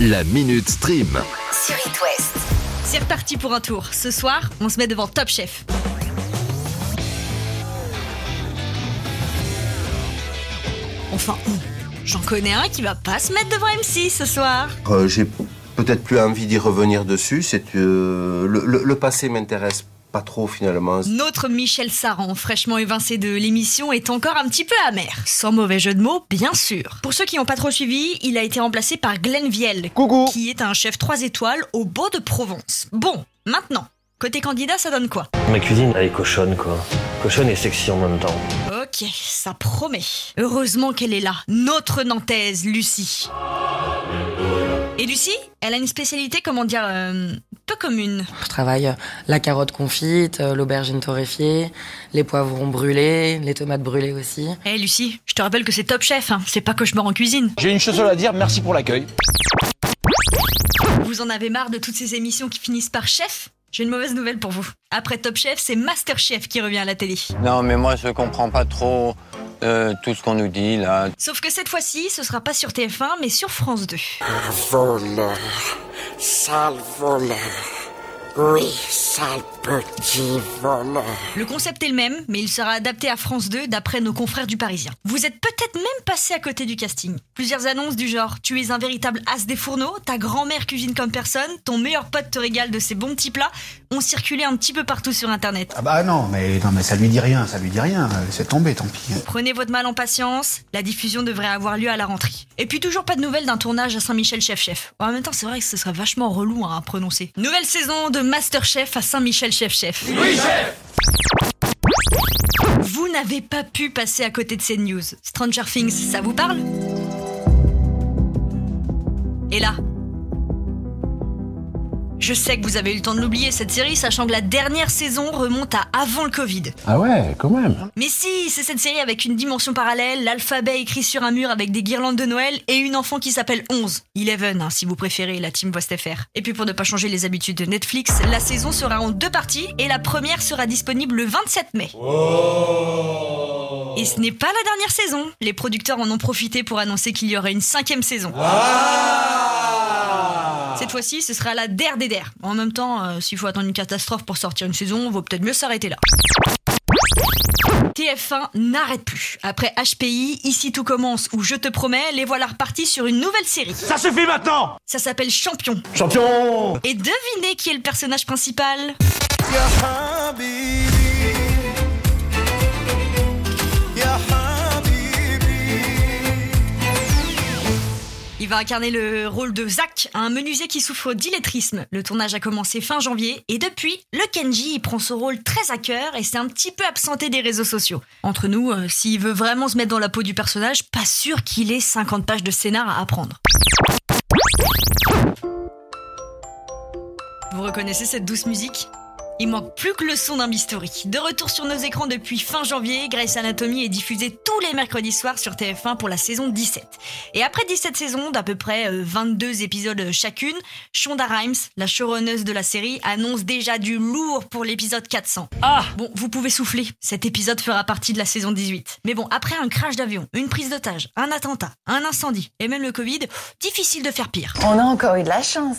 La Minute Stream. sur It West. C'est reparti pour un tour. Ce soir, on se met devant Top Chef. Enfin. J'en connais un qui va pas se mettre devant MC ce soir. Euh, J'ai peut-être plus envie d'y revenir dessus. C'est euh, le, le- le passé m'intéresse pas trop finalement. Notre Michel Saran, fraîchement évincé de l'émission, est encore un petit peu amer. Sans mauvais jeu de mots, bien sûr. Pour ceux qui n'ont pas trop suivi, il a été remplacé par Glenn Viel, qui est un chef 3 étoiles au Beau de Provence. Bon, maintenant, côté candidat, ça donne quoi? Ma cuisine, elle est cochonne, quoi. Cochonne et sexy en même temps. Ok, ça promet. Heureusement qu'elle est là, notre Nantaise, Lucie. Et Lucie, elle a une spécialité, comment dire, euh, peu commune. Je travaille euh, la carotte confite, euh, l'aubergine torréfiée, les poivrons brûlés, les tomates brûlées aussi. Eh Lucie, je te rappelle que c'est top chef, hein. c'est pas cauchemar en cuisine. J'ai une chose à dire, merci pour l'accueil. Vous en avez marre de toutes ces émissions qui finissent par chef? J'ai une mauvaise nouvelle pour vous. Après Top Chef, c'est Master Chef qui revient à la télé. Non, mais moi, je comprends pas trop euh, tout ce qu'on nous dit là. Sauf que cette fois-ci, ce sera pas sur TF1, mais sur France 2. Voleur, sale voleur. Oui, sale petit voleur. Le concept est le même, mais il sera adapté à France 2 d'après nos confrères du Parisien. Vous êtes peut-être même passé à côté du casting. Plusieurs annonces du genre Tu es un véritable as des fourneaux, ta grand-mère cuisine comme personne, ton meilleur pote te régale de ses bons petits plats ont circulé un petit peu partout sur internet. Ah bah non, mais non, mais ça lui dit rien, ça lui dit rien. C'est tombé, tant pis. Prenez votre mal en patience, la diffusion devrait avoir lieu à la rentrée. Et puis toujours pas de nouvelles d'un tournage à Saint-Michel Chef Chef. En même temps, c'est vrai que ce serait vachement relou hein, à prononcer. Nouvelle saison de Master Chef à Saint-Michel Chef Chef. Oui, chef Vous n'avez pas pu passer à côté de ces news. Stranger Things, ça vous parle? Et là je sais que vous avez eu le temps de l'oublier cette série, sachant que la dernière saison remonte à avant le Covid. Ah ouais, quand même. Mais si, c'est cette série avec une dimension parallèle, l'alphabet écrit sur un mur avec des guirlandes de Noël et une enfant qui s'appelle 11. Eleven, hein, si vous préférez, la team FR. Et puis pour ne pas changer les habitudes de Netflix, la saison sera en deux parties et la première sera disponible le 27 mai. Et ce n'est pas la dernière saison. Les producteurs en ont profité pour annoncer qu'il y aurait une cinquième saison. Cette fois-ci, ce sera la der des der. En même temps, euh, s'il faut attendre une catastrophe pour sortir une saison, vaut peut-être mieux s'arrêter là. TF1 n'arrête plus. Après HPI, Ici tout commence ou Je te promets, les voilà repartis sur une nouvelle série. Ça suffit maintenant Ça s'appelle Champion. Champion Et devinez qui est le personnage principal? Il va incarner le rôle de Zach, un menuisier qui souffre d'illettrisme. Le tournage a commencé fin janvier et depuis, le Kenji prend ce rôle très à cœur et s'est un petit peu absenté des réseaux sociaux. Entre nous, euh, s'il veut vraiment se mettre dans la peau du personnage, pas sûr qu'il ait 50 pages de scénar à apprendre. Vous reconnaissez cette douce musique? Il manque plus que le son d'un bistouri. De retour sur nos écrans depuis fin janvier, Grey's Anatomy est diffusée tous les mercredis soirs sur TF1 pour la saison 17. Et après 17 saisons d'à peu près euh, 22 épisodes chacune, Shonda Rhimes, la showrunneuse de la série, annonce déjà du lourd pour l'épisode 400. Ah Bon, vous pouvez souffler, cet épisode fera partie de la saison 18. Mais bon, après un crash d'avion, une prise d'otage, un attentat, un incendie et même le Covid, difficile de faire pire. On a encore eu de la chance.